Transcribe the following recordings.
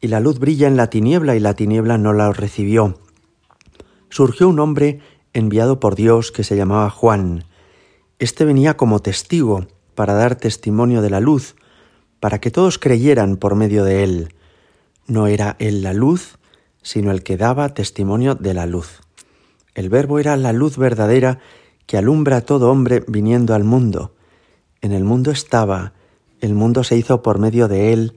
y la luz brilla en la tiniebla y la tiniebla no la recibió. Surgió un hombre enviado por Dios que se llamaba Juan. Este venía como testigo para dar testimonio de la luz, para que todos creyeran por medio de él. No era él la luz, sino el que daba testimonio de la luz. El verbo era la luz verdadera que alumbra a todo hombre viniendo al mundo. En el mundo estaba, el mundo se hizo por medio de él,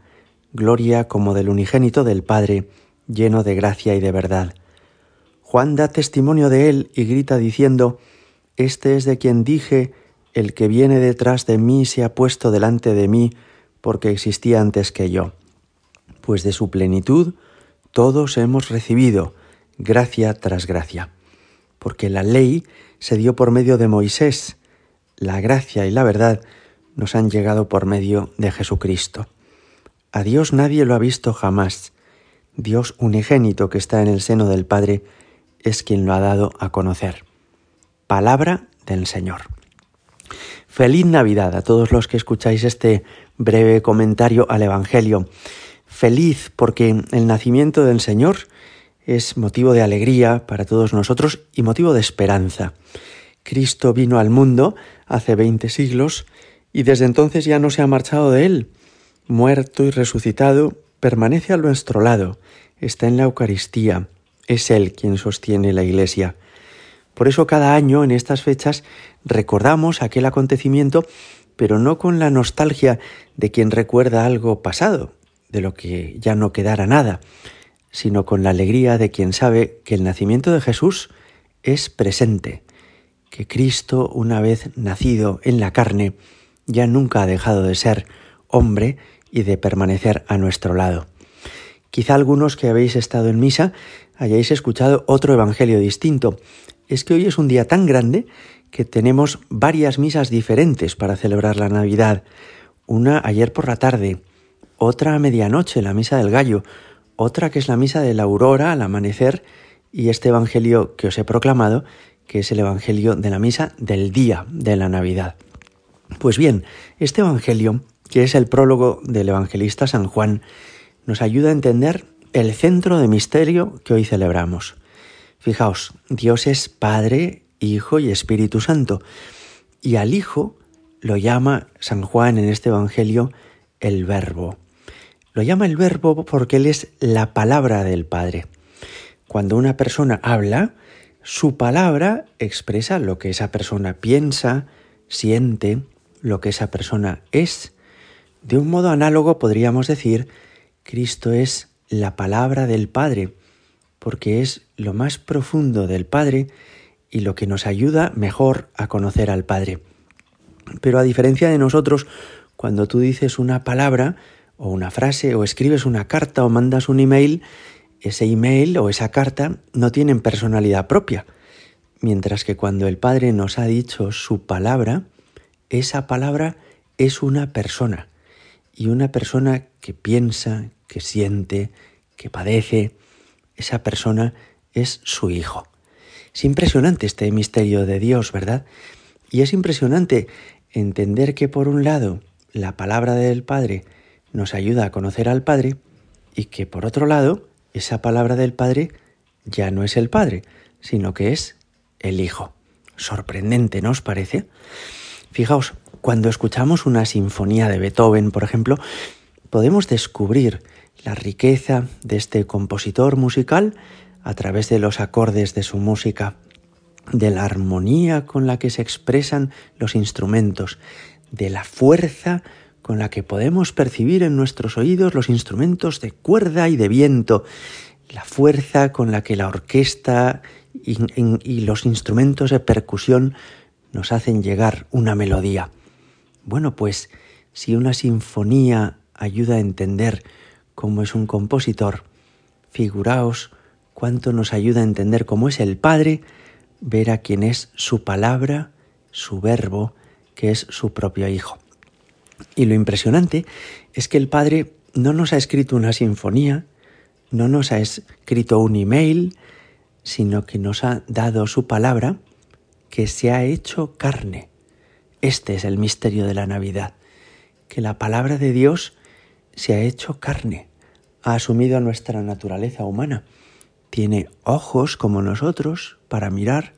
gloria como del unigénito del Padre, lleno de gracia y de verdad. Juan da testimonio de él y grita diciendo, Este es de quien dije, el que viene detrás de mí se ha puesto delante de mí, porque existía antes que yo. Pues de su plenitud todos hemos recibido, gracia tras gracia. Porque la ley se dio por medio de Moisés, la gracia y la verdad nos han llegado por medio de Jesucristo. A Dios nadie lo ha visto jamás. Dios unigénito que está en el seno del Padre es quien lo ha dado a conocer. Palabra del Señor. Feliz Navidad a todos los que escucháis este breve comentario al Evangelio. Feliz porque el nacimiento del Señor es motivo de alegría para todos nosotros y motivo de esperanza. Cristo vino al mundo hace veinte siglos y desde entonces ya no se ha marchado de él muerto y resucitado, permanece a nuestro lado, está en la Eucaristía, es Él quien sostiene la Iglesia. Por eso cada año en estas fechas recordamos aquel acontecimiento, pero no con la nostalgia de quien recuerda algo pasado, de lo que ya no quedara nada, sino con la alegría de quien sabe que el nacimiento de Jesús es presente, que Cristo, una vez nacido en la carne, ya nunca ha dejado de ser hombre y de permanecer a nuestro lado. Quizá algunos que habéis estado en misa hayáis escuchado otro evangelio distinto. Es que hoy es un día tan grande que tenemos varias misas diferentes para celebrar la Navidad. Una ayer por la tarde, otra a medianoche, la misa del gallo, otra que es la misa de la aurora al amanecer y este evangelio que os he proclamado, que es el evangelio de la misa del día de la Navidad. Pues bien, este evangelio que es el prólogo del evangelista San Juan, nos ayuda a entender el centro de misterio que hoy celebramos. Fijaos, Dios es Padre, Hijo y Espíritu Santo, y al Hijo lo llama San Juan en este Evangelio el Verbo. Lo llama el Verbo porque Él es la palabra del Padre. Cuando una persona habla, su palabra expresa lo que esa persona piensa, siente, lo que esa persona es de un modo análogo podríamos decir, Cristo es la palabra del Padre, porque es lo más profundo del Padre y lo que nos ayuda mejor a conocer al Padre. Pero a diferencia de nosotros, cuando tú dices una palabra o una frase o escribes una carta o mandas un email, ese email o esa carta no tienen personalidad propia. Mientras que cuando el Padre nos ha dicho su palabra, esa palabra es una persona y una persona que piensa, que siente, que padece, esa persona es su hijo. Es impresionante este misterio de Dios, ¿verdad? Y es impresionante entender que por un lado la palabra del Padre nos ayuda a conocer al Padre y que por otro lado esa palabra del Padre ya no es el Padre, sino que es el Hijo. Sorprendente, ¿no os parece? Fijaos, cuando escuchamos una sinfonía de Beethoven, por ejemplo, podemos descubrir la riqueza de este compositor musical a través de los acordes de su música, de la armonía con la que se expresan los instrumentos, de la fuerza con la que podemos percibir en nuestros oídos los instrumentos de cuerda y de viento, la fuerza con la que la orquesta y, los instrumentos de percusión nos hacen llegar una melodía. Bueno, pues si una sinfonía ayuda a entender cómo es un compositor, figuraos cuánto nos ayuda a entender cómo es el Padre, ver a quién es su palabra, su verbo, que es su propio Hijo. Y lo impresionante es que el Padre no nos ha escrito una sinfonía, no nos ha escrito un email, sino que nos ha dado su palabra que se ha hecho carne. Este es el misterio de la Navidad, que la palabra de Dios se ha hecho carne, ha asumido nuestra naturaleza humana. Tiene ojos como nosotros para mirar,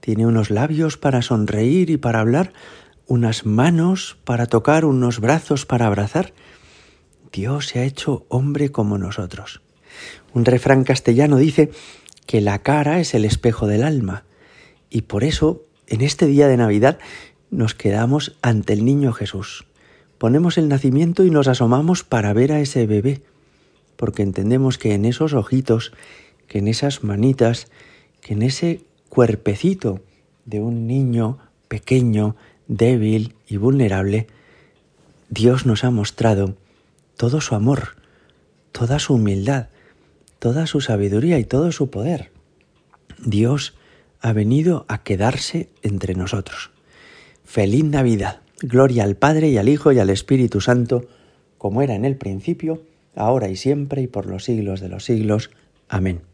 tiene unos labios para sonreír y para hablar, unas manos para tocar, unos brazos para abrazar. Dios se ha hecho hombre como nosotros. Un refrán castellano dice que la cara es el espejo del alma y por eso en este día de Navidad nos quedamos ante el niño Jesús. Ponemos el nacimiento y nos asomamos para ver a ese bebé, porque entendemos que en esos ojitos, que en esas manitas, que en ese cuerpecito de un niño pequeño, débil y vulnerable, Dios nos ha mostrado todo su amor, toda su humildad, toda su sabiduría y todo su poder. Dios ha venido a quedarse entre nosotros. Feliz Navidad. Gloria al Padre y al Hijo y al Espíritu Santo, como era en el principio, ahora y siempre y por los siglos de los siglos. Amén.